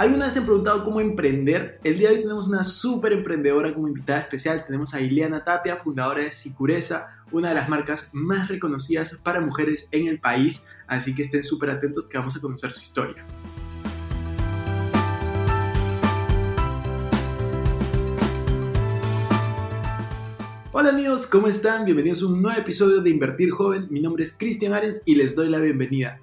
¿Alguna vez se han preguntado cómo emprender? El día de hoy tenemos una súper emprendedora como invitada especial. Tenemos a Ileana Tapia, fundadora de Sicureza, una de las marcas más reconocidas para mujeres en el país. Así que estén súper atentos que vamos a conocer su historia. Hola amigos, ¿cómo están? Bienvenidos a un nuevo episodio de Invertir Joven. Mi nombre es Cristian Arens y les doy la bienvenida.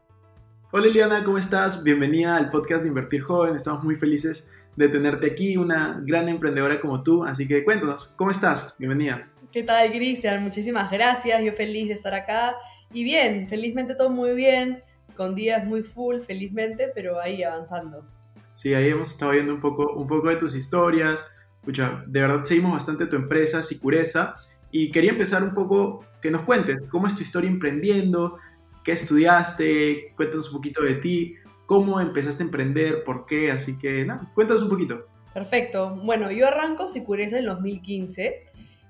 Hola Liliana, ¿cómo estás? Bienvenida al podcast de Invertir Joven. Estamos muy felices de tenerte aquí, una gran emprendedora como tú. Así que cuéntanos, ¿cómo estás? Bienvenida. ¿Qué tal, Cristian? Muchísimas gracias. Yo feliz de estar acá. Y bien, felizmente todo muy bien, con días muy full, felizmente, pero ahí avanzando. Sí, ahí hemos estado viendo un poco, un poco de tus historias. Escucha, de verdad seguimos bastante tu empresa, Sicureza. Y quería empezar un poco que nos cuentes cómo es tu historia emprendiendo, qué estudiaste, cuéntanos un poquito de ti, cómo empezaste a emprender, por qué, así que nada, cuéntanos un poquito. Perfecto. Bueno, yo arranco Sicureza en 2015.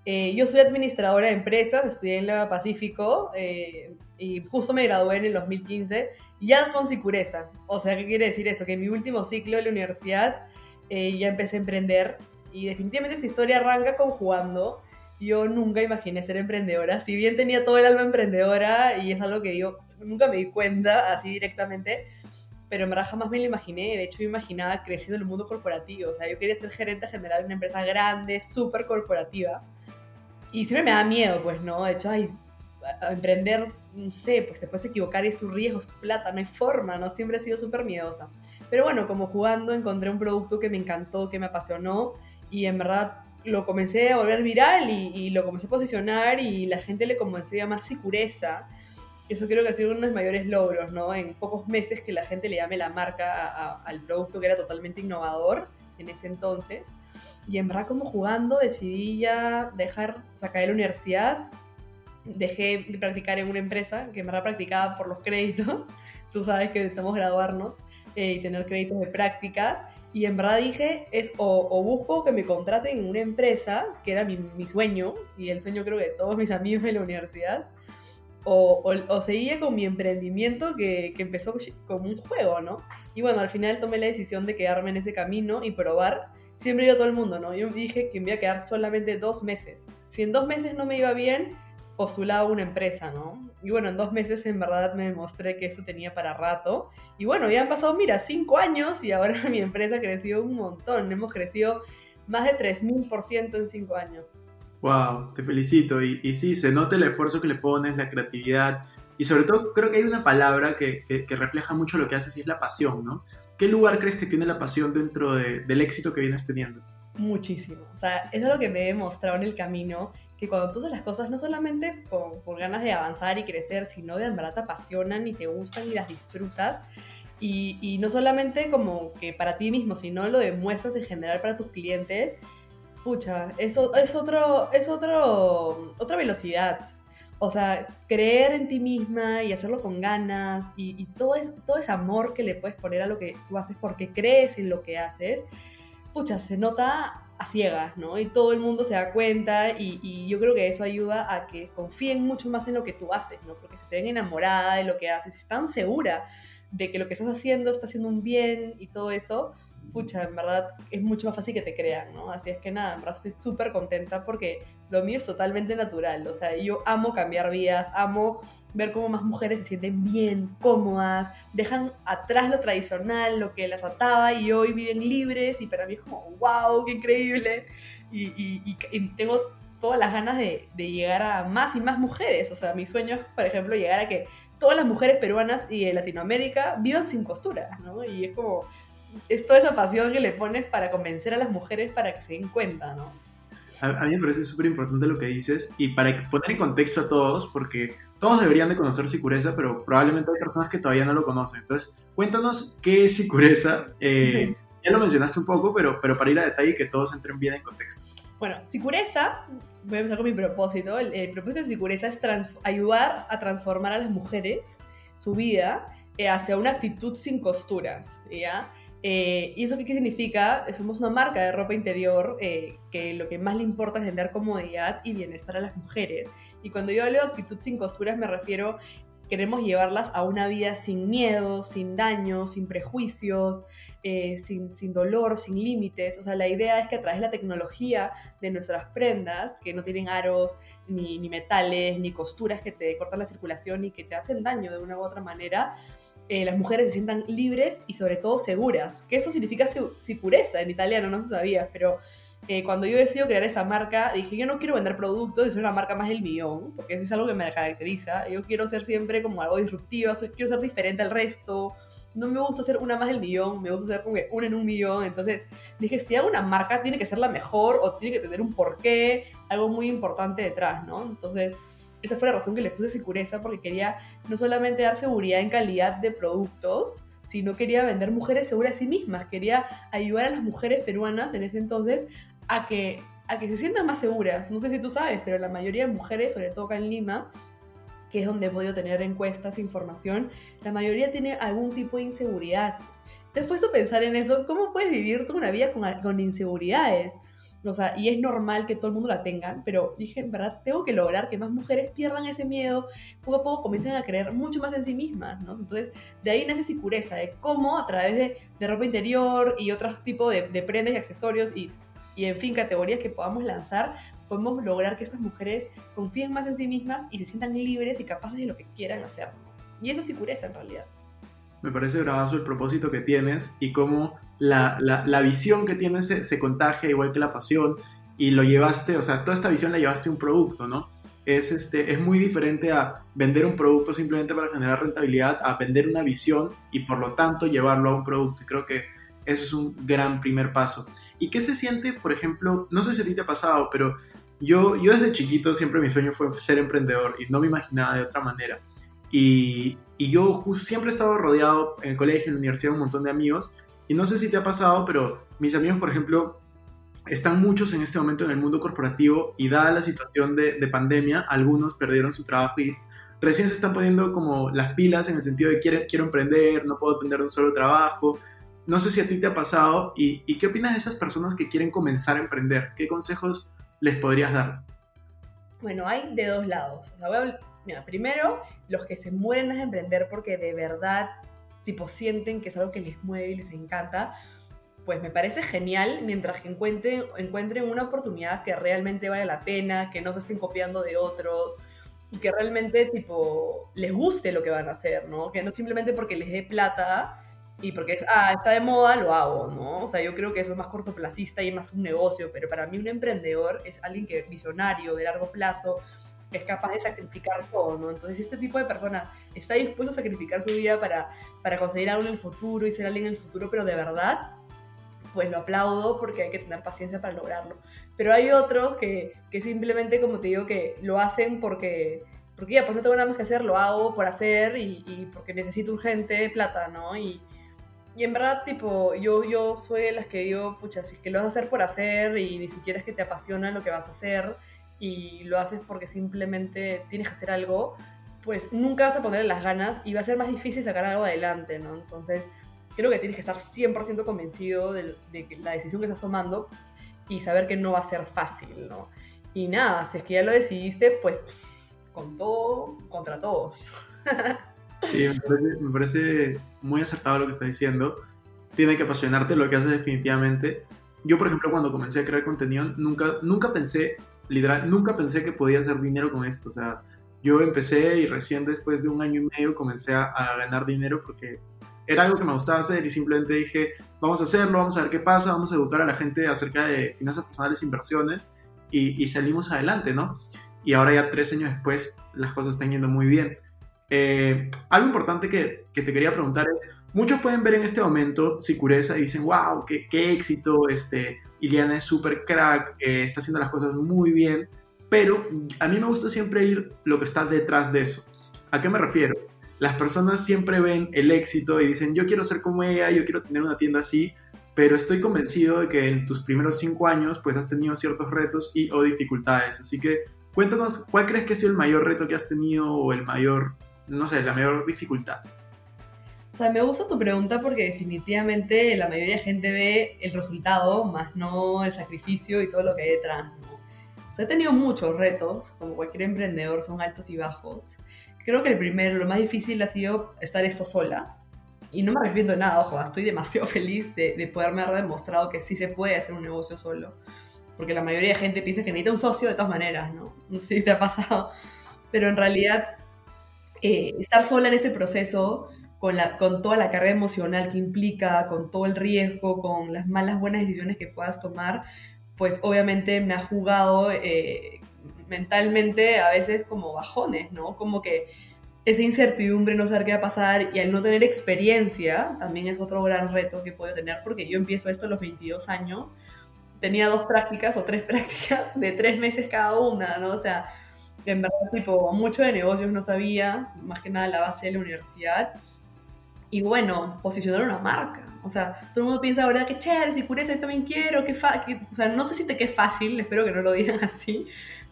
Eh, yo soy administradora de empresas, estudié en la Pacífico eh, y justo me gradué en el 2015, ya con Sicureza. O sea, ¿qué quiere decir eso? Que en mi último ciclo de la universidad eh, ya empecé a emprender y definitivamente esa historia arranca con jugando yo nunca imaginé ser emprendedora. Si bien tenía todo el alma emprendedora y es algo que yo nunca me di cuenta así directamente, pero en verdad jamás me lo imaginé. De hecho, yo imaginaba creciendo en el mundo corporativo. O sea, yo quería ser gerente general de una empresa grande, súper corporativa. Y siempre me da miedo, pues, ¿no? De hecho, ay, emprender, no sé, pues te puedes equivocar y es tu riesgo, es tu plata, no hay forma, ¿no? Siempre he sido súper miedosa. Pero bueno, como jugando encontré un producto que me encantó, que me apasionó y en verdad lo comencé a volver viral y, lo comencé a posicionar y la gente le comenzó a llamar Sicureza. Eso creo que ha sido uno de los mayores logros, ¿no? En pocos meses que la gente le llame la marca al producto que era totalmente innovador en ese entonces. Y en verdad como jugando decidí ya dejar, o sea, caer la universidad, dejé de practicar en una empresa que en verdad practicaba por los créditos. Tú sabes que estamos graduarnos eh, y tener créditos de prácticas y en verdad dije, es o, busco que me contraten en una empresa, que era mi, sueño, y el sueño creo que de todos mis amigos de la universidad, o, o, seguía con mi emprendimiento que, que, empezó como un juego, ¿no? Y bueno, al final tomé la decisión de quedarme en ese camino y probar. Siempre yo todo el mundo, ¿no? Yo dije que me iba a quedar solamente dos meses. Si en dos meses no me iba bien, postulaba una empresa, ¿no? Y bueno, en dos meses en verdad me demostré que eso tenía para rato. Y bueno, ya han pasado, mira, cinco años y ahora mi empresa ha crecido un montón. Hemos crecido más de 3.000% en cinco años. Wow, te felicito. Y, y, sí, se nota el esfuerzo que le pones, la creatividad. Y sobre todo creo que hay una palabra que, que, refleja mucho lo que haces y es la pasión, ¿no? ¿Qué lugar crees que tiene la pasión dentro del éxito que vienes teniendo? Muchísimo. O sea, es lo que me he demostrado en el camino que cuando tú haces las cosas no solamente por, ganas de avanzar y crecer, sino de verdad te apasionan y te gustan y las disfrutas. Y, y, no solamente como que para ti mismo, sino lo demuestras en general para tus clientes, pucha, eso es, otro, es otro, otra velocidad. O sea, creer en ti misma y hacerlo con ganas y, y todo, es, todo ese amor que le puedes poner a lo que tú haces porque crees en lo que haces, pucha, se nota a ciegas, ¿no? Y todo el mundo se da cuenta y, yo creo que eso ayuda a que confíen mucho más en lo que tú haces, ¿no? Porque se te ven enamorada de lo que haces, están segura de que lo que estás haciendo está haciendo un bien y todo eso, pucha, en verdad es mucho más fácil que te crean, ¿no? Así es que nada, en verdad estoy súper contenta porque lo mío es totalmente natural, o sea, yo amo cambiar vidas, amo ver cómo más mujeres se sienten bien, cómodas, dejan atrás lo tradicional, lo que las ataba y hoy viven libres y para mí es como, wow, qué increíble. Y, tengo todas las ganas de, de, llegar a más y más mujeres, o sea, mi sueño es, por ejemplo, llegar a que todas las mujeres peruanas y de Latinoamérica vivan sin costura, ¿no? Y es como, es toda esa pasión que le pones para convencer a las mujeres para que se den cuenta, ¿no? A, mí me parece súper importante lo que dices y para poner en contexto a todos, porque todos deberían de conocer Sicureza, pero probablemente hay personas que todavía no lo conocen. Entonces, cuéntanos qué es Sicureza, eh, ya lo mencionaste un poco, pero, pero para ir a detalle y que todos entren bien en contexto. Bueno, Sicureza, voy a empezar con mi propósito. El, propósito de Sicureza es ayudar a transformar a las mujeres, su vida, eh, hacia una actitud sin costuras, ¿ya? Eh, ¿Y eso qué significa? Somos una marca de ropa interior eh, que lo que más le importa es vender comodidad y bienestar a las mujeres. Y cuando yo hablo de actitud sin costuras me refiero, queremos llevarlas a una vida sin miedo, sin daño, sin prejuicios, eh, sin, sin, dolor, sin límites. O sea, la idea es que a través de la tecnología de nuestras prendas, que no tienen aros, ni, ni metales, ni costuras que te cortan la circulación y que te hacen daño de una u otra manera, eh, las mujeres se sientan libres y sobre todo seguras. Que eso significa sicureza en italiano, no se sabía, pero eh, cuando yo decido crear esa marca, dije, yo no quiero vender productos y ser una marca más del millón, porque eso es algo que me caracteriza. Yo quiero ser siempre como algo disruptivo, quiero ser diferente al resto, no me gusta hacer una más del millón, me gusta hacer como una en un millón. Entonces dije, si hago una marca, tiene que ser la mejor o tiene que tener un porqué, algo muy importante detrás, ¿no? Entonces, esa fue la razón que le puse Secureza, porque quería no solamente dar seguridad en calidad de productos, sino quería vender mujeres seguras a sí mismas. Quería ayudar a las mujeres peruanas en ese entonces a que, a que se sientan más seguras. No sé si tú sabes, pero la mayoría de mujeres, sobre todo acá en Lima, que es donde he podido tener encuestas, información, la mayoría tiene algún tipo de inseguridad. Después de pensar en eso, ¿cómo puedes vivir toda una vida con, con inseguridades? O y es normal que todo el mundo la tenga, pero dije, verdad, tengo que lograr que más mujeres pierdan ese miedo, poco a poco comiencen a creer mucho más en sí mismas, ¿no? Entonces, de ahí nace Sicureza, de cómo a través de, de ropa interior y otros tipos de, prendas y accesorios y, y, en fin, categorías que podamos lanzar, podemos lograr que estas mujeres confíen más en sí mismas y se sientan libres y capaces de lo que quieran hacer. Y eso sí pureza en realidad. Me parece bravazo el propósito que tienes y cómo la, la, visión que tienes se, contagia igual que la pasión y lo llevaste, o sea, toda esta visión la llevaste a un producto, ¿no? Es, este, es muy diferente a vender un producto simplemente para generar rentabilidad, a vender una visión y por lo tanto llevarlo a un producto. Creo que eso es un gran primer paso. ¿Y qué se siente, por ejemplo, no sé si a ti te ha pasado, pero yo, yo desde chiquito siempre mi sueño fue ser emprendedor y no me imaginaba de otra manera. Y, y yo siempre he estado rodeado en el colegio, en la universidad, un montón de amigos. Y no sé si te ha pasado, pero mis amigos, por ejemplo, están muchos en este momento en el mundo corporativo y dada la situación de, de pandemia, algunos perdieron su trabajo y recién se están poniendo como las pilas en el sentido de quiero, quiero emprender, no puedo depender de un solo trabajo. No sé si a ti te ha pasado y, qué opinas de esas personas que quieren comenzar a emprender. ¿Qué consejos les podrías dar? Bueno, hay de dos lados. primero, los que se mueren de emprender porque de verdad, tipo, sienten que es algo que les mueve y les encanta, pues me parece genial mientras que encuentren, encuentren una oportunidad que realmente vale la pena, que no se estén copiando de otros y que realmente, tipo, les guste lo que van a hacer, ¿no? Que no simplemente porque les dé plata y porque es, ah, está de moda, lo hago, ¿no? O sea, yo creo que eso es más cortoplacista y más un negocio, pero para mí un emprendedor es alguien que visionario, de largo plazo, es capaz de sacrificar todo, ¿no? Entonces, si este tipo de persona está dispuesto a sacrificar su vida para, para conseguir algo en el futuro y ser alguien en el futuro, pero de verdad, pues lo aplaudo porque hay que tener paciencia para lograrlo. Pero hay otros que, que simplemente, como te digo, que lo hacen porque porque ya, pues no tengo nada más que hacer, lo hago por hacer y, porque necesito urgente plata, ¿no? Y, y en verdad, tipo, yo, yo soy de las que digo, pucha, si es que lo vas a hacer por hacer y ni siquiera es que te apasiona lo que vas a hacer y lo haces porque simplemente tienes que hacer algo, pues nunca vas a poner las ganas y va a ser más difícil sacar algo adelante, ¿no? Entonces, creo que tienes que estar 100% convencido de, de la decisión que estás tomando y saber que no va a ser fácil, ¿no? Y nada, si es que ya lo decidiste, pues con todo, contra todos. Sí, me parece, muy acertado lo que estás diciendo. Tiene que apasionarte lo que haces definitivamente. Yo, por ejemplo, cuando comencé a crear contenido, nunca, nunca pensé, literal, nunca pensé que podía hacer dinero con esto. O sea, yo empecé y recién después de un año y medio comencé a, ganar dinero porque era algo que me gustaba hacer y simplemente dije, vamos a hacerlo, vamos a ver qué pasa, vamos a educar a la gente acerca de finanzas personales, inversiones y, y salimos adelante, ¿no? Y ahora ya tres años después las cosas están yendo muy bien. Eh, algo importante que, te quería preguntar es, muchos pueden ver en este momento Sicureza y dicen, wow, qué, qué éxito, este, Iliana es súper crack, eh, está haciendo las cosas muy bien, pero a mí me gusta siempre ir lo que está detrás de eso. ¿A qué me refiero? Las personas siempre ven el éxito y dicen, yo quiero ser como ella, yo quiero tener una tienda así, pero estoy convencido de que en tus primeros cinco años pues has tenido ciertos retos y o dificultades. Así que cuéntanos, ¿cuál crees que ha sido el mayor reto que has tenido o el mayor, no sé, la mayor dificultad? Sea, me gusta tu pregunta porque definitivamente la mayoría de gente ve el resultado, más no el sacrificio y todo lo que hay detrás. ¿no? O sea, he tenido muchos retos, como cualquier emprendedor, son altos y bajos. Creo que el primero, lo más difícil ha sido estar esto sola. Y no me arrepiento de nada, ojo, estoy demasiado feliz de, de poderme haber demostrado que sí se puede hacer un negocio solo. Porque la mayoría de gente piensa que necesita un socio de todas maneras, ¿no? No sé si te ha pasado. Pero en realidad, eh, estar sola en este proceso con, la, con toda la carga emocional que implica, con todo el riesgo, con las malas, buenas decisiones que puedas tomar, pues obviamente me ha jugado eh, mentalmente a veces como bajones, ¿no? Como que esa incertidumbre, no saber qué va a pasar y al no tener experiencia, también es otro gran reto que puedo tener porque yo empiezo esto a los 22 años, tenía dos prácticas o tres prácticas de tres meses cada una, ¿no? O sea, en verdad, tipo, mucho de negocios no sabía, más que nada la base de la universidad y bueno, posicionar una marca. O sea, todo el mundo piensa ahora que chévere, si yo también quiero, que fácil. O sea, no sé si te que es fácil, espero que no lo digan así,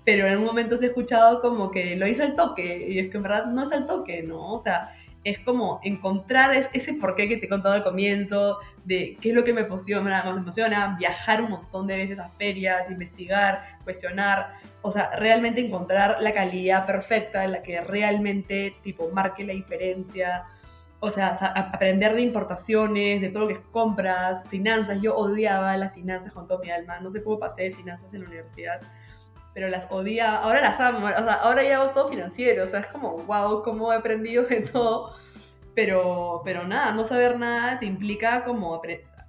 pero en un momento se ha escuchado como que lo hizo al toque, y es que en verdad no es al toque, ¿no? O sea, es como encontrar ese porqué que te he contado al comienzo, de qué es lo que me emociona, me emociona, viajar un montón de veces a ferias, investigar, cuestionar, o sea, realmente encontrar la calidad perfecta en la que realmente, tipo, marque la diferencia, o sea, aprender de importaciones, de todo lo que es compras, finanzas. Yo odiaba las finanzas con todo mi alma. No sé cómo pasé de finanzas en la universidad, pero las odiaba. Ahora las amo. O sea, ahora ya hago todo financiero. O sea, es como, wow, cómo he aprendido de todo. Pero, pero nada, no saber nada te implica como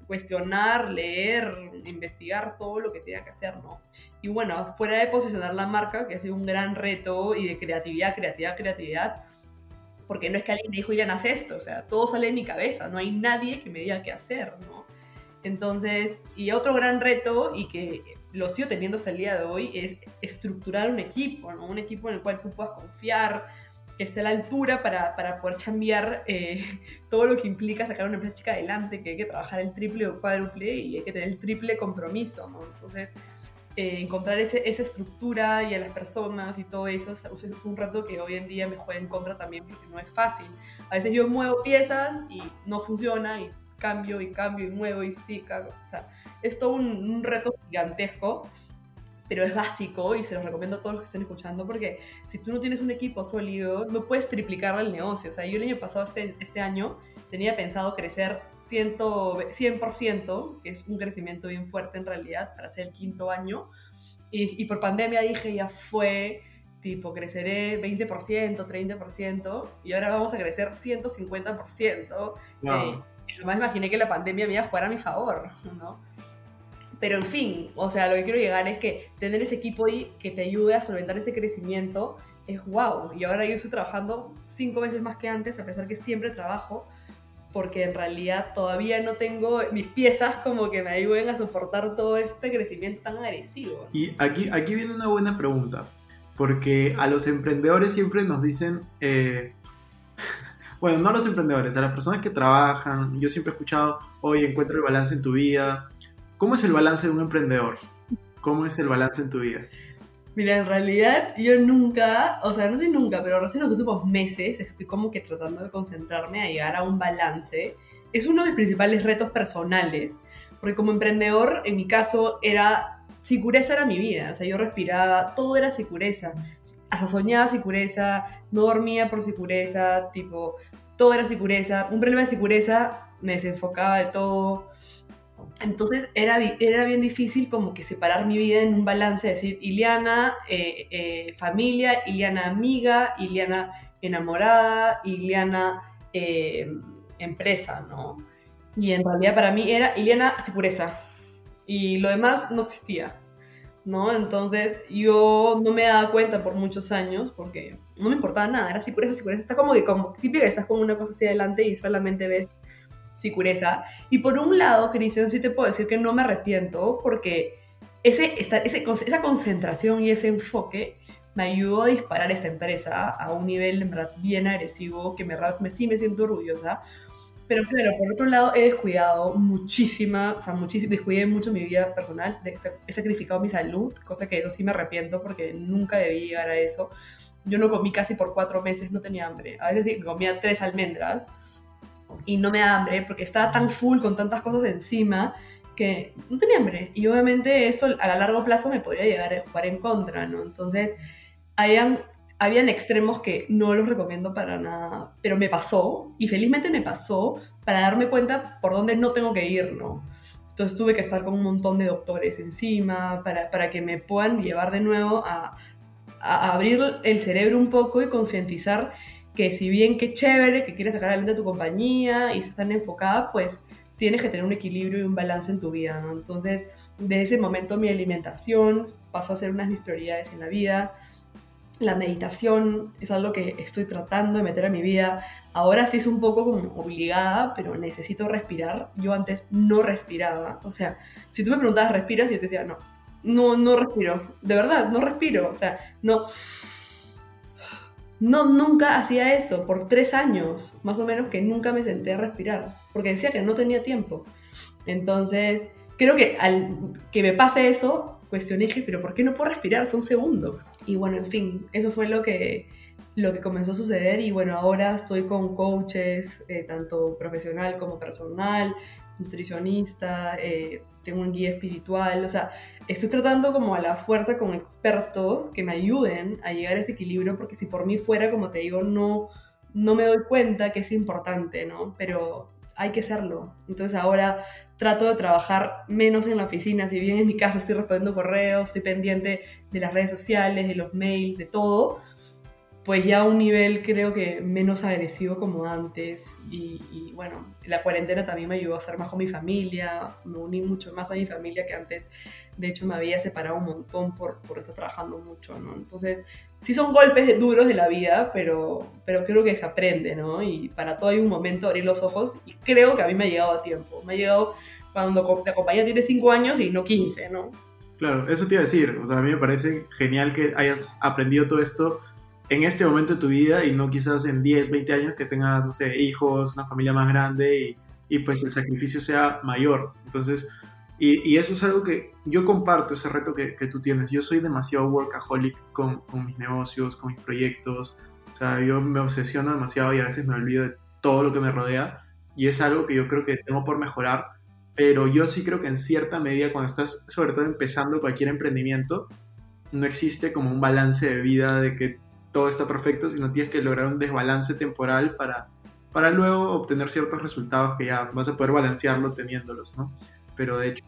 cuestionar, leer, investigar todo lo que tenga que hacer, ¿no? Y bueno, fuera de posicionar la marca, que ha sido un gran reto, y de creatividad, creatividad, creatividad, porque no es que alguien me dijo, Ilan, haz esto, o sea, todo sale de mi cabeza, no hay nadie que me diga qué hacer, ¿no? Entonces, y otro gran reto, y que lo sigo teniendo hasta el día de hoy, es estructurar un equipo, ¿no? Un equipo en el cual tú puedas confiar, que esté a la altura para, para poder cambiar eh, todo lo que implica sacar una empresa chica adelante, que hay que trabajar el triple o cuádruple y hay que tener el triple compromiso, ¿no? Entonces, eh, encontrar esa estructura y a las personas y todo eso es un rato que hoy en día me juega en contra también porque no es fácil. A veces yo muevo piezas y no funciona y cambio y cambio y muevo y sí, cago. O sea, es todo un, un, reto gigantesco, pero es básico y se lo recomiendo a todos los que estén escuchando porque si tú no tienes un equipo sólido, no puedes triplicar el negocio. O sea, yo el año pasado, este, este año, tenía pensado crecer 100%, que es un crecimiento bien fuerte en realidad para ser el quinto año. Y, por pandemia dije, ya fue, tipo, creceré 20%, 30%, y ahora vamos a crecer 150%. No. Eh, jamás imaginé que la pandemia me iba a jugar a mi favor, ¿no? Pero en fin, o sea, lo que quiero llegar es que tener ese equipo ahí que te ayude a solventar ese crecimiento es wow. Y ahora yo estoy trabajando cinco veces más que antes, a pesar que siempre trabajo, porque en realidad todavía no tengo mis piezas como que me ayuden a soportar todo este crecimiento tan agresivo. Y aquí, aquí viene una buena pregunta, porque a los emprendedores siempre nos dicen, eh, bueno, no a los emprendedores, a las personas que trabajan, yo siempre he escuchado, oye, encuentra el balance en tu vida. ¿Cómo es el balance de un emprendedor? ¿Cómo es el balance en tu vida? Mira, en realidad yo nunca, o sea, no sé nunca, pero recién los últimos meses estoy como que tratando de concentrarme a llegar a un balance. Es uno de mis principales retos personales, porque como emprendedor, en mi caso, era, sicureza era mi vida, o sea, yo respiraba, todo era sicureza, hasta soñaba sicureza, no dormía por sicureza, tipo, todo era sicureza, un problema de sicureza me desenfocaba de todo entonces era, era bien difícil como que separar mi vida en un balance, decir, Iliana, eh, eh, familia, Iliana amiga, Iliana enamorada, Iliana eh, empresa, ¿no? Y en realidad para mí era Iliana pureza y lo demás no existía, ¿no? Entonces yo no me daba cuenta por muchos años porque no me importaba nada, era pureza, pureza. Está como que como típica, estás como una cosa hacia adelante y solamente ves Sicureza. Y por un lado, Cristian, sí te puedo decir que no me arrepiento porque ese, ese, esa concentración y ese enfoque me ayudó a disparar esta empresa a un nivel en verdad bien agresivo, que me, me, sí me siento orgullosa, Pero claro, por otro lado he descuidado muchísima, o sea, muchísimo, descuidé mucho mi vida personal, he sacrificado mi salud, cosa que eso sí me arrepiento porque nunca debí llegar a eso. Yo no comí casi por cuatro meses, no tenía hambre. A veces comía tres almendras y no me da hambre porque estaba tan full con tantas cosas encima que no tenía hambre. Y obviamente eso a la largo plazo me podría llegar a jugar en contra, ¿no? Entonces, hayan habían extremos que no los recomiendo para nada, pero me pasó y felizmente me pasó para darme cuenta por dónde no tengo que ir, ¿no? Entonces tuve que estar con un montón de doctores encima para, para que me puedan llevar de nuevo a, a abrir el cerebro un poco y concientizar que si bien que chévere, que quieres sacar adelante a tu compañía y se están enfocada, pues tienes que tener un equilibrio y un balance en tu vida, ¿no? Entonces, de ese momento mi alimentación pasó a ser una de mis prioridades en la vida la meditación es algo que estoy tratando de meter a mi vida. Ahora sí es un poco como obligada, pero necesito respirar. Yo antes no respiraba. O sea, si tú me preguntabas, ¿respiras? Yo te decía, no, no, no respiro. De verdad, no respiro. O sea, no. No, nunca hacía eso. Por tres años, más o menos, que nunca me senté a respirar. Porque decía que no tenía tiempo. Entonces, creo que al que me pase eso, cuestioné, dije, pero ¿por qué no puedo respirar? Son segundos. Y bueno, en fin, eso fue lo que, lo que comenzó a suceder y bueno, ahora estoy con coaches, eh, tanto profesional como personal, nutricionista, eh, tengo un guía espiritual, o sea, estoy tratando como a la fuerza con expertos que me ayuden a llegar a ese equilibrio, porque si por mí fuera, como te digo, no, no me doy cuenta que es importante, ¿no? Pero hay que hacerlo. Entonces ahora trato de trabajar menos en la oficina, si bien en mi casa estoy respondiendo correos, estoy pendiente de las redes sociales, de los mails, de todo, pues ya a un nivel creo que menos agresivo como antes. Y, bueno, la cuarentena también me ayudó a estar más con mi familia, me uní mucho más a mi familia que antes. De hecho, me había separado un montón por, por estar trabajando mucho, ¿no? Entonces, sí son golpes duros de la vida, pero, pero creo que se aprende, ¿no? Y para todo hay un momento abrir los ojos y creo que a mí me ha llegado a tiempo. Me ha llegado cuando la compañía tiene 5 años y no 15, ¿no? Claro, eso te iba a decir. O sea, a mí me parece genial que hayas aprendido todo esto en este momento de tu vida y no quizás en 10, 20 años que tengas, no sé, hijos, una familia más grande y, y pues el sacrificio sea mayor. Entonces, y, eso es algo que yo comparto, ese reto que, que tú tienes. Yo soy demasiado workaholic con, con, mis negocios, con mis proyectos. O sea, yo me obsesiono demasiado y a veces me olvido de todo lo que me rodea. Y es algo que yo creo que tengo por mejorar. Pero yo sí creo que en cierta medida, cuando estás sobre todo empezando cualquier emprendimiento, no existe como un balance de vida de que todo está perfecto, sino tienes que lograr un desbalance temporal para, para luego obtener ciertos resultados que ya vas a poder balancearlo teniéndolos, ¿no? pero de hecho,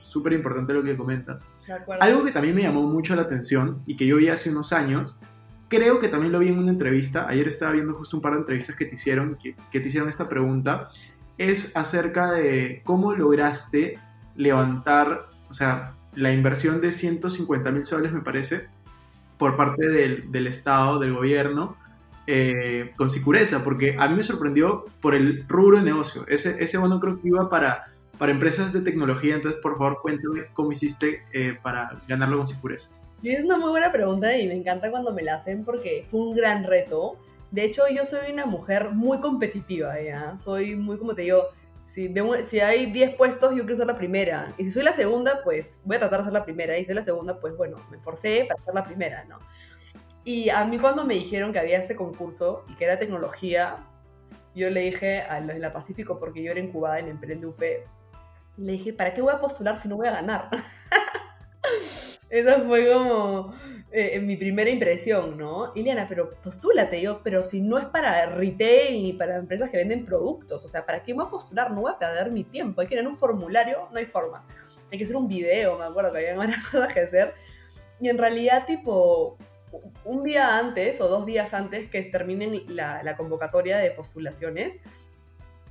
súper importante lo que comentas. Algo que también me llamó mucho la atención y que yo vi hace unos años, creo que también lo vi en una entrevista, ayer estaba viendo justo un par de entrevistas que te hicieron, que, que te hicieron esta pregunta, es acerca de cómo lograste levantar, o sea, la inversión de 150 mil soles, me parece, por parte del, del Estado, del gobierno, eh, con Sicureza, porque a mí me sorprendió por el rubro de negocio. Ese, ese bono creo que iba para para empresas de tecnología. Entonces, por favor, cuéntame cómo hiciste eh, para ganarlo con Sicureza. Es una muy buena pregunta y me encanta cuando me la hacen porque fue un gran reto. De hecho, yo soy una mujer muy competitiva, ¿ya? Soy muy, como te digo, si, si hay 10 puestos, yo quiero ser la primera. Y si soy la segunda, pues voy a tratar de ser la primera. Y si soy la segunda, pues bueno, me forcé para ser la primera, ¿no? Y a mí cuando me dijeron que había este concurso y que era tecnología, yo le dije a los de la Pacífico, porque yo era incubada en Emprende UP, le dije, ¿para qué voy a postular si no voy a ganar? Esa fue como eh, mi primera impresión, ¿no? Iliana, pero postúlate, yo, pero si no es para retail ni para empresas que venden productos, o sea, ¿para qué voy a postular? No voy a perder mi tiempo, hay que tener un formulario, no hay forma. Hay que hacer un video, me acuerdo que había varias cosas que hacer. Y en realidad, tipo, un día antes o dos días antes que terminen la, la convocatoria de postulaciones,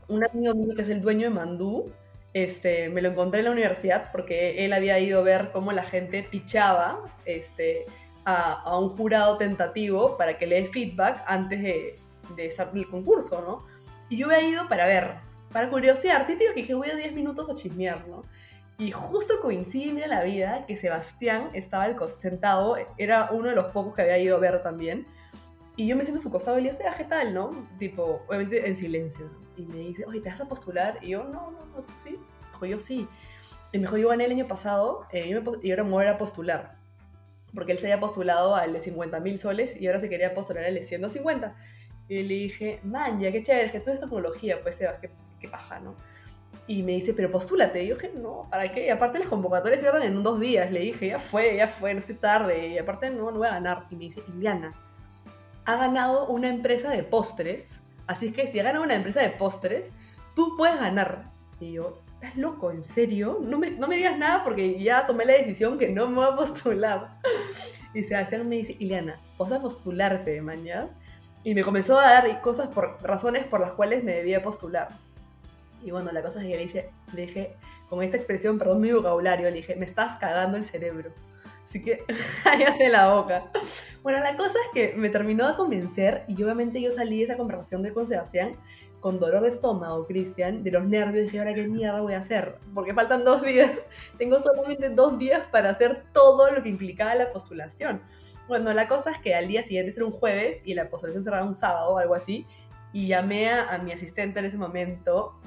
un amigo mío que es el dueño de Mandú, este, me lo encontré en la universidad porque él había ido a ver cómo la gente pichaba este, a, un jurado tentativo para que le dé feedback antes de, de el concurso, ¿no? Y yo había ido para ver, para curiosidad, típico que dije, voy a 10 minutos a chismear, ¿no? Y justo coincide, mira la vida, que Sebastián estaba al sentado, era uno de los pocos que había ido a ver también, Y yo me siento a su costado y le digo, ¿qué tal, no? Tipo, obviamente en silencio. Y me dice, oye, ¿te vas a postular? Y yo, no, no, no, tú sí. Dijo, yo sí. Y me dijo, yo gané el año pasado eh, me, y ahora me voy a postular. Porque él se había postulado al de 50 mil soles y ahora se quería postular al de 150. Y le dije, man, ya qué chévere, que tú es tecnología, pues Sebas, qué, qué paja, ¿no? Y me dice, pero postúlate. Y yo dije, no, ¿para qué? Y aparte las convocatorias cierran en dos días. Le dije, ya fue, ya fue, no estoy tarde. Y aparte no, no voy a ganar. Y me dice, Iliana, ha ganado una empresa de postres. Así es que si ha ganado una empresa de postres, tú puedes ganar. Y yo, ¿estás loco? ¿En serio? No me, no me digas nada porque ya tomé la decisión que no me voy a postular. Y Sebastián me dice, Iliana, vas a postularte, mañana. Y me comenzó a dar cosas por razones por las cuales me debía postular. Y bueno, la cosa es que le, dije, le dije, con esta expresión, perdón mi vocabulario, le dije, me estás cagando el cerebro. Así que cállate la boca. Bueno, la cosa es que me terminó de convencer y obviamente yo salí de esa conversación de con Sebastián con dolor de estómago, Cristian, de los nervios. Dije, ahora qué mierda voy a hacer, porque faltan dos días. Tengo solamente dos días para hacer todo lo que implicaba la postulación. Bueno, la cosa es que al día siguiente era un jueves y la postulación cerraba un sábado o algo así. Y llamé a, a mi asistente en ese momento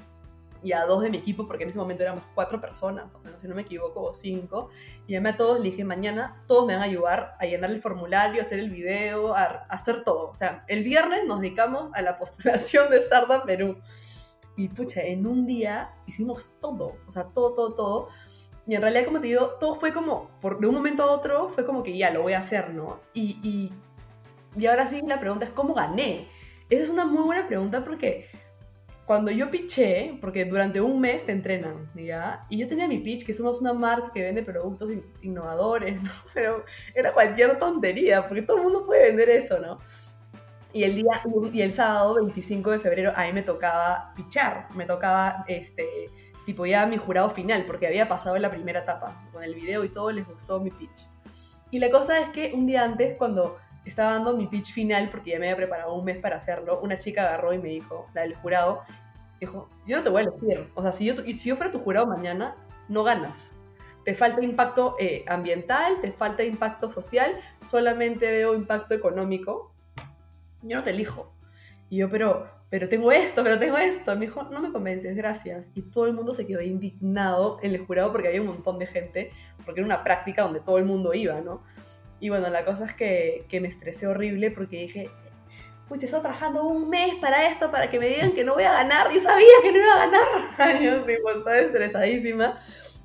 y a dos de mi equipo, porque en ese momento éramos cuatro personas, o menos si no me equivoco, o cinco, y llamé a todos, le dije, mañana todos me van a ayudar a llenar el formulario, a hacer el video, a, hacer todo. O sea, el viernes nos dedicamos a la postulación de Sarda Perú. Y pucha, en un día hicimos todo, o sea, todo, todo, todo. Y en realidad, como te digo, todo fue como, por, de un momento a otro, fue como que ya lo voy a hacer, ¿no? Y, y, y ahora sí, la pregunta es, ¿cómo gané? Esa es una muy buena pregunta porque cuando yo piché, porque durante un mes te entrenan, ¿ya? Y yo tenía mi pitch, que somos una marca que vende productos innovadores, ¿no? Pero era cualquier tontería, porque todo el mundo puede vender eso, ¿no? Y el día, y el sábado 25 de febrero, a mí me tocaba pichar, me tocaba, este, tipo ya mi jurado final, porque había pasado en la primera etapa, con el video y todo, les gustó mi pitch. Y la cosa es que un día antes, cuando estaba dando mi pitch final porque ya me había preparado un mes para hacerlo. Una chica agarró y me dijo, la del jurado, dijo, yo no te voy a elegir. O sea, si yo, si yo fuera tu jurado mañana, no ganas. Te falta impacto eh, ambiental, te falta impacto social, solamente veo impacto económico. Yo no te elijo. Y yo, pero, pero tengo esto, pero tengo esto. Me dijo, no me convences, gracias. Y todo el mundo se quedó indignado en el jurado porque había un montón de gente, porque era una práctica donde todo el mundo iba, ¿no? Y bueno, la cosa es que, me estresé horrible porque dije, pucha, estado trabajando un mes para esto, para que me digan que no voy a ganar. Y sabía que no iba a ganar. yo tipo, estaba estresadísima.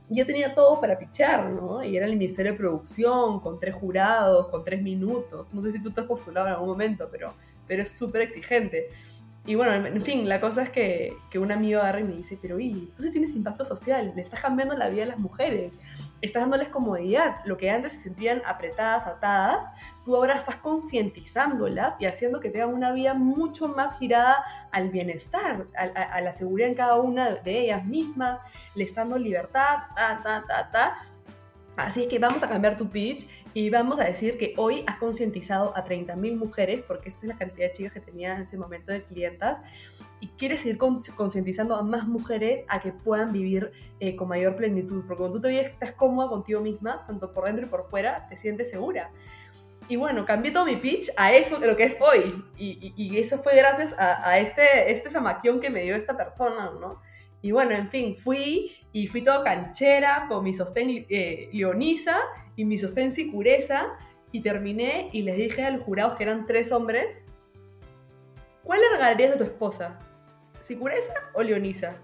Yo tenía todo para pichar, ¿no? Y era el Ministerio de Producción, con tres jurados, con tres minutos. No sé si tú te has postulado en algún momento, pero, pero es súper exigente. Y bueno, en fin, la cosa es que, que un amigo agarra y me dice, pero y tú sí tienes impacto social, le estás cambiando la vida a las mujeres, estás dándoles comodidad. Lo que antes se sentían apretadas, atadas, tú ahora estás concientizándolas y haciendo que tengan una vida mucho más girada al bienestar, a, la seguridad en cada una de ellas mismas, les dando libertad, ta, ta, ta, ta Así es que vamos a cambiar tu pitch y vamos a decir que hoy has concientizado a 30.000 mujeres, porque esa es la cantidad de chicas que tenía en ese momento de clientas, y quieres seguir concientizando a más mujeres a que puedan vivir eh, con mayor plenitud, porque cuando tú te estás cómoda contigo misma, tanto por dentro y por fuera, te sientes segura. Y bueno, cambié todo mi pitch a eso, de lo que es hoy. Y, eso fue gracias a, a, este, este zamaquión que me dio esta persona, ¿no? Y bueno, en fin, fui y fui todo canchera con mi sostén eh, leonisa y mi sostén sicureza y terminé y les dije a los jurados que eran tres hombres, ¿cuál le regalarías a tu esposa? ¿Sicureza o leonisa?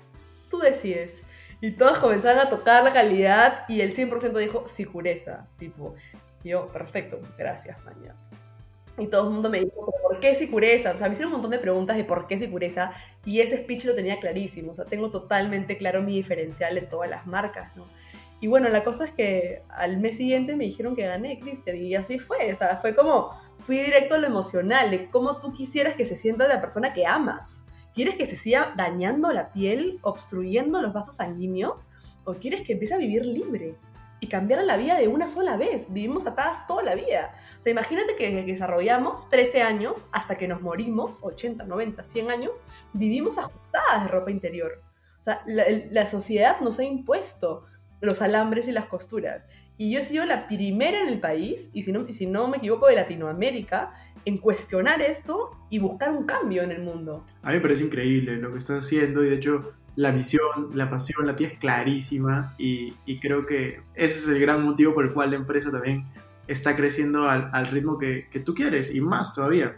Tú decides. Y todos comenzaron a tocar la calidad y el 100% dijo sicureza. Tipo, yo, perfecto, gracias, mañas. Y todo el mundo me dijo, ¿por qué Sicureza? O sea, me hicieron un montón de preguntas de por qué Sicureza y ese speech lo tenía clarísimo. O sea, tengo totalmente claro mi diferencial en todas las marcas, ¿no? Y bueno, la cosa es que al mes siguiente me dijeron que gané, Cristian, y así fue. O sea, fue como, fui directo a lo emocional, de cómo tú quisieras que se sienta la persona que amas. ¿Quieres que se siga dañando la piel, obstruyendo los vasos sanguíneos? ¿O quieres que empiece a vivir libre? Y cambiar la vida de una sola vez. Vivimos atadas toda la vida. O sea, imagínate que desarrollamos 13 años hasta que nos morimos, 80, 90, 100 años, vivimos ajustadas de ropa interior. O sea, la, la sociedad nos ha impuesto los alambres y las costuras. y yo he sido la primera en el país, y si no, si no me equivoco, de Latinoamérica, en cuestionar eso y buscar un cambio en el mundo. A mí me parece increíble lo que estás haciendo y de hecho la visión, la pasión, la tía es clarísima y, creo que ese es el gran motivo por el cual la empresa también está creciendo al, ritmo que, tú quieres y más todavía.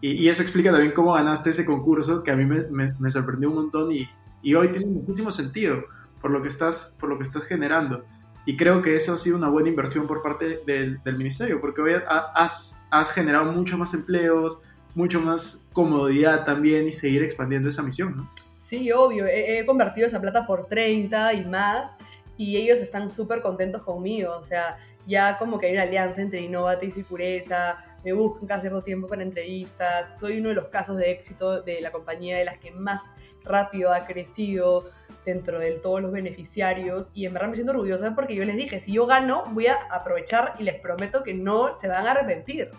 Y, eso explica también cómo ganaste ese concurso que a mí me, sorprendió un montón y, y, hoy tiene muchísimo sentido por lo, que estás, por lo que estás generando. Y creo que eso ha sido una buena inversión por parte del, ministerio, porque hoy has, has generado muchos más empleos, mucho más comodidad también y seguir expandiendo esa misión, ¿no? Sí, obvio, he, convertido esa plata por 30 y más y ellos están súper contentos conmigo, o sea, ya como que hay una alianza entre Innovate y Sicureza, me buscan cada cierto tiempo para entrevistas, soy uno de los casos de éxito de la compañía de las que más rápido ha crecido, dentro de todos los beneficiarios y en verdad me siento orgullosa porque yo les dije, si yo gano, voy a aprovechar y les prometo que no se van a arrepentir,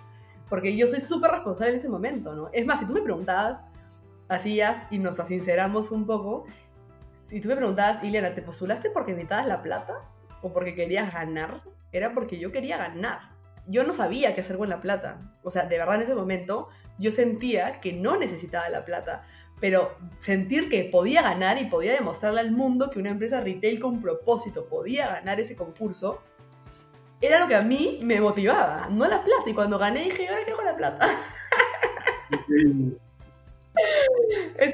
porque yo soy súper responsable en ese momento, ¿no? Es más, si tú me preguntabas, hacías y nos sinceramos un poco, si tú me preguntabas, Ileana, ¿te postulaste porque necesitabas la plata o porque querías ganar? Era porque yo quería ganar. Yo no sabía qué hacer con la plata. O sea, de verdad en ese momento yo sentía que no necesitaba la plata pero sentir que podía ganar y podía demostrarle al mundo que una empresa retail con propósito podía ganar ese concurso, era lo que a mí me motivaba, no la plata. Y cuando gané dije, ¿y ahora qué hago la plata? Eso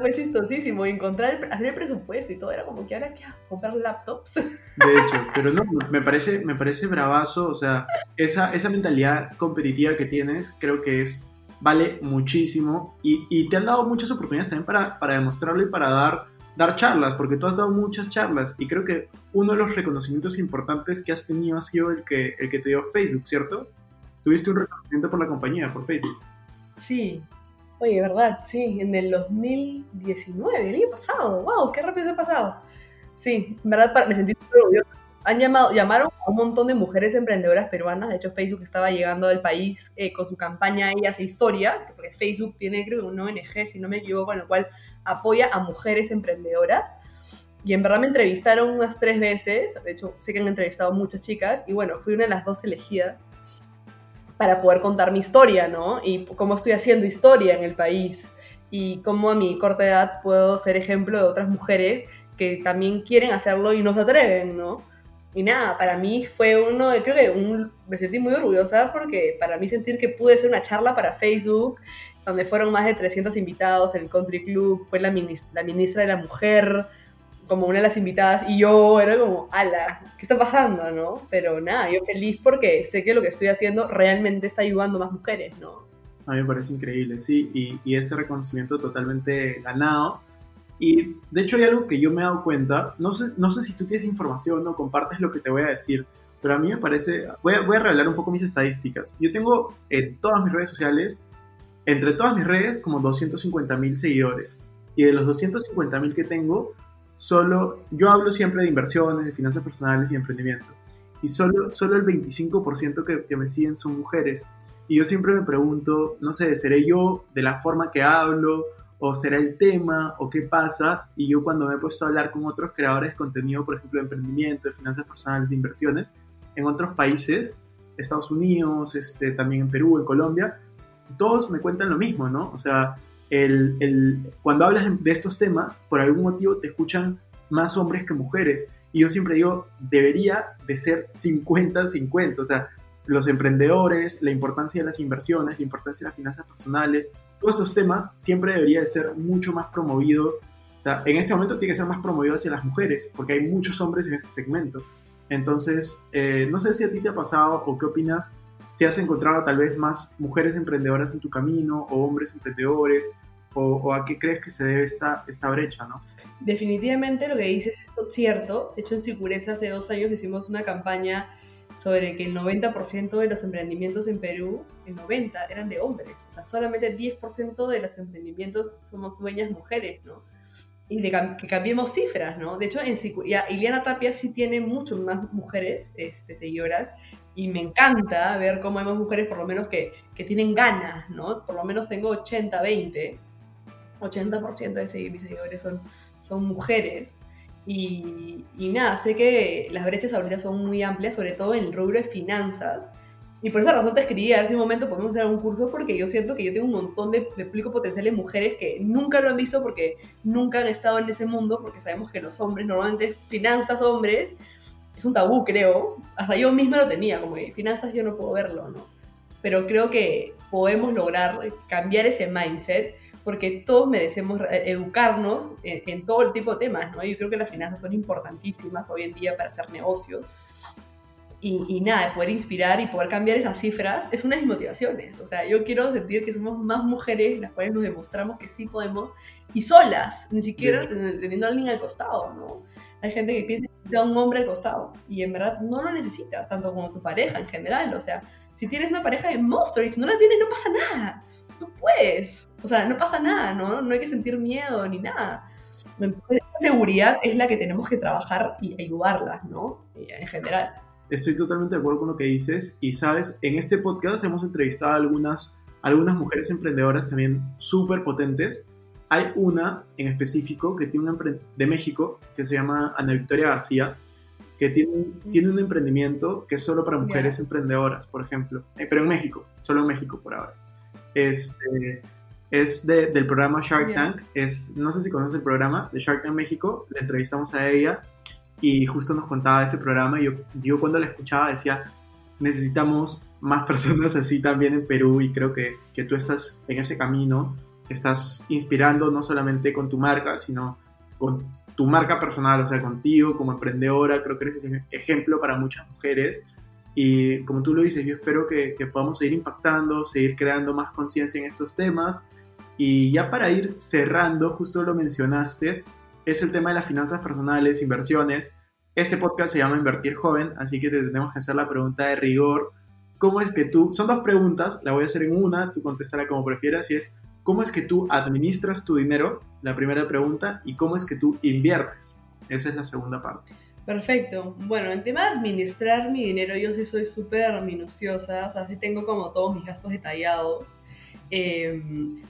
fue chistosísimo. Encontrar, hacer el presupuesto y todo. Era como que ahora hago, comprar laptops. De hecho, pero no, me parece, me parece bravazo. O sea, esa, esa mentalidad competitiva que tienes, creo que es vale muchísimo y, te han dado muchas oportunidades también para, para demostrarlo y para dar, dar charlas, porque tú has dado muchas charlas y creo que uno de los reconocimientos importantes que has tenido ha sido el que, el que te dio Facebook, ¿cierto? Tuviste un reconocimiento por la compañía, por Facebook. Sí. Oye, ¿verdad? Sí, en el 2019, el año pasado. ¡Wow! ¡Qué rápido se ha pasado! Sí, en verdad me sentí muy orgullosa han llamado, llamaron a un montón de mujeres emprendedoras peruanas. De hecho, Facebook estaba llegando al país eh, con su campaña Ella hace historia, porque Facebook tiene, creo, un ONG, si no me equivoco, en el cual apoya a mujeres emprendedoras. Y en verdad me entrevistaron unas tres veces. De hecho, sé que han entrevistado muchas chicas. Y bueno, fui una de las dos elegidas para poder contar mi historia, ¿no? Y cómo estoy haciendo historia en el país. Y cómo a mi corta edad puedo ser ejemplo de otras mujeres que también quieren hacerlo y no se atreven, ¿no? Y nada, para mí fue uno, creo que un, me sentí muy orgullosa porque para mí sentir que pude hacer una charla para Facebook, donde fueron más de 300 invitados el Country Club, fue la, la ministra de la Mujer como una de las invitadas y yo era como, ala, ¿qué está pasando, no? Pero nada, yo feliz porque sé que lo que estoy haciendo realmente está ayudando a más mujeres, ¿no? A mí me parece increíble, sí, y, y ese reconocimiento totalmente ganado y de hecho hay algo que yo me he dado cuenta, no sé, no sé si tú tienes información o compartes lo que te voy a decir, pero a mí me parece, voy a, voy a revelar un poco mis estadísticas. Yo tengo en todas mis redes sociales, entre todas mis redes, como 250 mil seguidores. Y de los 250 mil que tengo, solo, yo hablo siempre de inversiones, de finanzas personales y emprendimiento. Y solo, solo el 25% que, que me siguen son mujeres. Y yo siempre me pregunto, no sé, ¿seré yo de la forma que hablo? o será el tema o qué pasa. Y yo cuando me he puesto a hablar con otros creadores de contenido, por ejemplo, de emprendimiento, de finanzas personales, de inversiones, en otros países, Estados Unidos, este, también en Perú, en Colombia, todos me cuentan lo mismo, ¿no? O sea, el, el, cuando hablas de estos temas, por algún motivo te escuchan más hombres que mujeres. Y yo siempre digo, debería de ser 50-50, o sea, los emprendedores, la importancia de las inversiones, la importancia de las finanzas personales, todos estos temas siempre debería de ser mucho más promovido. O sea, en este momento tiene que ser más promovido hacia las mujeres, porque hay muchos hombres en este segmento. Entonces, eh, no sé si a ti te ha pasado o qué opinas, si has encontrado tal vez más mujeres emprendedoras en tu camino o hombres emprendedores, o, a qué crees que se debe esta, esta brecha, ¿no? Definitivamente lo que dices es cierto. De hecho, en Sicureza hace dos años hicimos una campaña sobre que el 90% de los emprendimientos en Perú, el 90% eran de hombres, o sea, solamente el 10% de los emprendimientos somos dueñas mujeres, ¿no? Y de que cambiemos cifras, ¿no? De hecho, en Iliana Tapia sí tiene mucho más mujeres este, seguidoras y me encanta ver cómo hay más mujeres, por lo menos que, que tienen ganas, ¿no? Por lo menos tengo 80-20, 80%, de mis seguidores son, son mujeres Y, y nada, sé que las brechas ahorita son muy amplias, sobre todo en el rubro de finanzas. Y por esa razón te escribí a ver si un momento podemos hacer un curso porque yo siento que yo tengo un montón de, de público potencial de mujeres que nunca lo han visto porque nunca han estado en ese mundo porque sabemos que los hombres, normalmente finanzas hombres, es un tabú creo. Hasta yo misma lo tenía, como que finanzas yo no puedo verlo, ¿no? Pero creo que podemos lograr cambiar ese mindset porque todos merecemos educarnos en, en todo el tipo de temas, ¿no? Yo creo que las finanzas son importantísimas hoy en día para hacer negocios y, y, nada, poder inspirar y poder cambiar esas cifras es una de mis motivaciones. O sea, yo quiero sentir que somos más mujeres las cuales nos demostramos que sí podemos y solas, ni siquiera teniendo a alguien al costado, ¿no? Hay gente que piensa que necesita un hombre al costado y en verdad no lo necesitas, tanto como tu pareja en general. O sea, si tienes una pareja de monstruo y si no la tienes, no pasa nada. Tú puedes. O sea, no pasa nada, ¿no? No hay que sentir miedo ni nada. Esa seguridad es la que tenemos que trabajar y ayudarlas, ¿no? En general estoy totalmente de acuerdo con lo que dices y sabes, en este podcast hemos entrevistado a algunas, algunas mujeres emprendedoras también súper potentes. Hay una en específico que tiene un de México que se llama Ana Victoria García, que tiene, tiene un emprendimiento que es solo para mujeres yeah. emprendedoras, por ejemplo, eh, pero en México, solo en México por ahora. Este, es de, del programa Shark yeah. Tank, es, no sé si conoces el programa de Shark Tank México, le entrevistamos a ella y justo nos contaba de ese programa y yo, yo cuando la escuchaba decía, necesitamos más personas así también en Perú y creo que, que tú estás en ese camino, estás inspirando no solamente con tu marca, sino con tu marca personal, o sea, contigo como emprendedora, creo que eres un ejemplo para muchas mujeres y como tú lo dices, yo espero que, que podamos seguir impactando, seguir creando más conciencia en estos temas y ya para ir cerrando, justo lo mencionaste, es el tema de las finanzas personales, inversiones. Este podcast se llama Invertir Joven, así que te tenemos que hacer la pregunta de rigor. ¿Cómo es que tú, son dos preguntas, la voy a hacer en una, tú contestarás como prefieras, y es, ¿cómo es que tú administras tu dinero? La primera pregunta, y ¿cómo es que tú inviertes? Esa es la segunda parte. Perfecto. Bueno, en tema de administrar mi dinero, yo sí soy súper minuciosa, o sea, sí tengo como todos mis gastos detallados. Eh,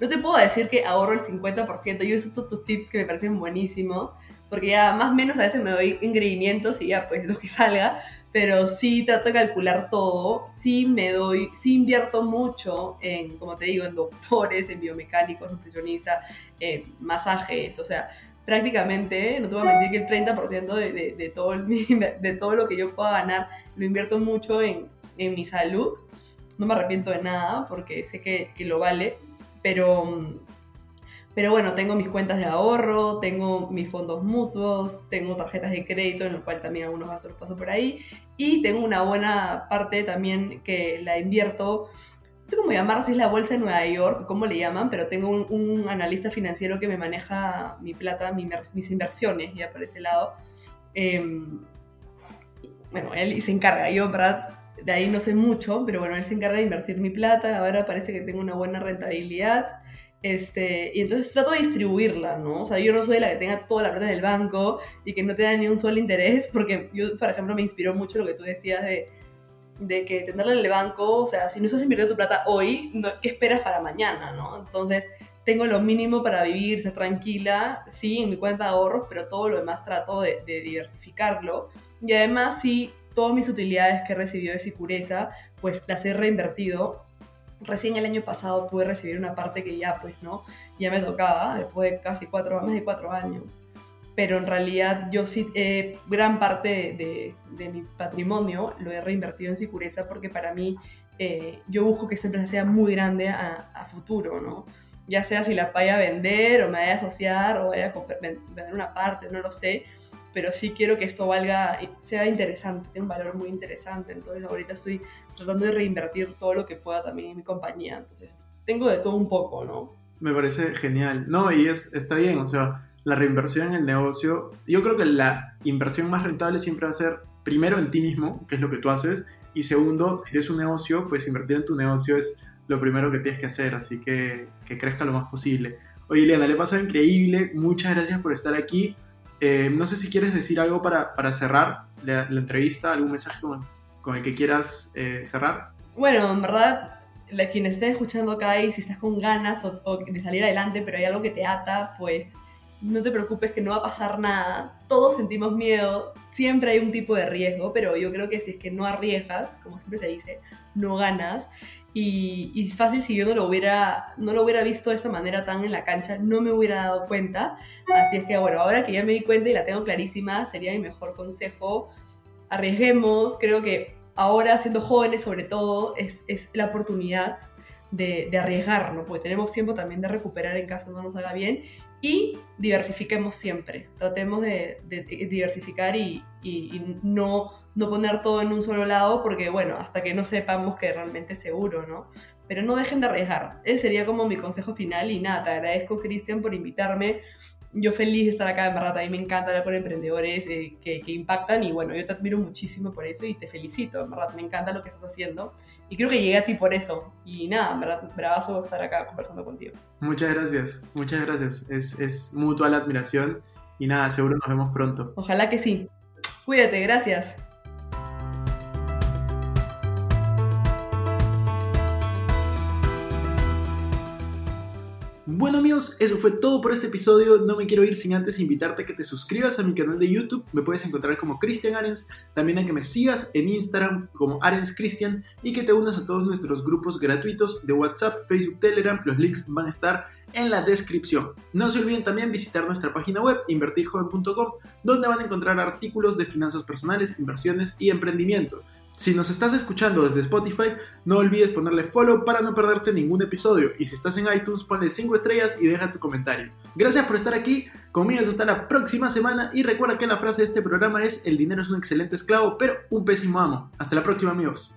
no te puedo decir que ahorro el 50%, yo uso tus tips que me parecen buenísimos, porque ya más o menos a veces me doy engreimientos y ya pues lo que salga, pero sí trato de calcular todo, sí me doy, sí invierto mucho en, como te digo, en doctores, en biomecánicos, nutricionistas, eh, masajes, o sea, prácticamente, no te voy a mentir que el 30% de, de, todo de todo lo que yo pueda ganar lo invierto mucho en, en mi salud. No me arrepiento de nada porque sé que, que, lo vale, pero, pero bueno, tengo mis cuentas de ahorro, tengo mis fondos mutuos, tengo tarjetas de crédito en los cuales también algunos gastos los paso por ahí y tengo una buena parte también que la invierto no sé cómo llamar, si es la bolsa de Nueva York, cómo le llaman, pero tengo un, un analista financiero que me maneja mi plata, mi, mis inversiones, ya por ese lado. Eh, bueno, él se encarga, yo, ¿verdad? de ahí no sé mucho, pero bueno, él se encarga de invertir mi plata, ahora parece que tengo una buena rentabilidad. Este, y entonces trato de distribuirla, ¿no? O sea, yo no soy la que tenga toda la plata del banco y que no te da ni un solo interés, porque yo, por ejemplo, me inspiró mucho lo que tú decías de, de que tenerla en el banco, o sea, si no estás invirtiendo tu plata hoy, no, ¿qué esperas para mañana, no? Entonces, tengo lo mínimo para vivir, ser tranquila, sí, en mi cuenta de ahorros, pero todo lo demás trato de, de diversificarlo. Y además, sí, todas mis utilidades que he recibido de Sicureza, pues las he reinvertido. Recién el año pasado pude recibir una parte que ya, pues, ¿no? Ya me tocaba, después de casi cuatro, más de cuatro años. Pero en realidad yo sí, eh, gran parte de, de, mi patrimonio lo he reinvertido en Sicureza porque para mí eh, yo busco que esa empresa sea muy grande a, a, futuro, ¿no? Ya sea si la vaya a vender o me vaya a asociar o vaya a vender una parte, no lo sé pero sí quiero que esto valga, sea interesante, tenga un valor muy interesante. Entonces ahorita estoy tratando de reinvertir todo lo que pueda también en mi compañía. Entonces tengo de todo un poco, ¿no? Me parece genial. No, y es, está bien, o sea, la reinversión en el negocio, yo creo que la inversión más rentable siempre va a ser primero en ti mismo, que es lo que tú haces, y segundo, si tienes un negocio, pues invertir en tu negocio es lo primero que tienes que hacer, así que que crezca lo más posible. Oye, Eliana, le pasado increíble, muchas gracias por estar aquí. Eh, no sé si quieres decir algo para, para cerrar la, la, entrevista, algún mensaje con, con el que quieras eh, cerrar. Bueno, en verdad, la, quien esté escuchando acá y si estás con ganas o, o, de salir adelante, pero hay algo que te ata, pues no te preocupes que no va a pasar nada. Todos sentimos miedo, siempre hay un tipo de riesgo, pero yo creo que si es que no arriesgas, como siempre se dice, no ganas. Y, y, fácil si yo no lo hubiera no lo hubiera visto de esta manera tan en la cancha no me hubiera dado cuenta. Así es que bueno ahora que ya me di cuenta y la tengo clarísima sería mi mejor consejo. Arriesguemos creo que ahora siendo jóvenes sobre todo es, es la oportunidad de, de arriesgar ¿no? porque tenemos tiempo también de recuperar en caso no nos haga bien y diversifiquemos siempre. Tratemos de, de, de diversificar y, y, y no no poner todo en un solo lado, porque bueno, hasta que no sepamos que realmente es seguro, ¿no? Pero no dejen de arriesgar. Ese sería como mi consejo final y nada, te agradezco Cristian por invitarme. Yo feliz de estar acá, en verdad, a mí me encanta hablar con emprendedores eh, que, que, impactan y bueno, yo te admiro muchísimo por eso y te felicito, en verdad, me encanta lo que estás haciendo y creo que llegué a ti por eso y nada, en verdad, bravazo estar acá conversando contigo. Muchas gracias, muchas gracias, es, es mutua la admiración y nada, seguro nos vemos pronto. Ojalá que sí. Cuídate, gracias. Eso fue todo por este episodio. No me quiero ir sin antes invitarte a que te suscribas a mi canal de YouTube. Me puedes encontrar como Cristian Arens. También a que me sigas en Instagram como Arens Cristian y que te unas a todos nuestros grupos gratuitos de WhatsApp, Facebook, Telegram. Los links van a estar en la descripción. No se olviden también visitar nuestra página web invertirjoven.com donde van a encontrar artículos de finanzas personales, inversiones y emprendimiento. Si nos estás escuchando desde Spotify, no olvides ponerle follow para no perderte ningún episodio. Y si estás en iTunes, ponle 5 estrellas y deja tu comentario. Gracias por estar aquí, conmigo hasta la próxima semana. Y recuerda que la frase de este programa es: El dinero es un excelente esclavo, pero un pésimo amo. Hasta la próxima, amigos.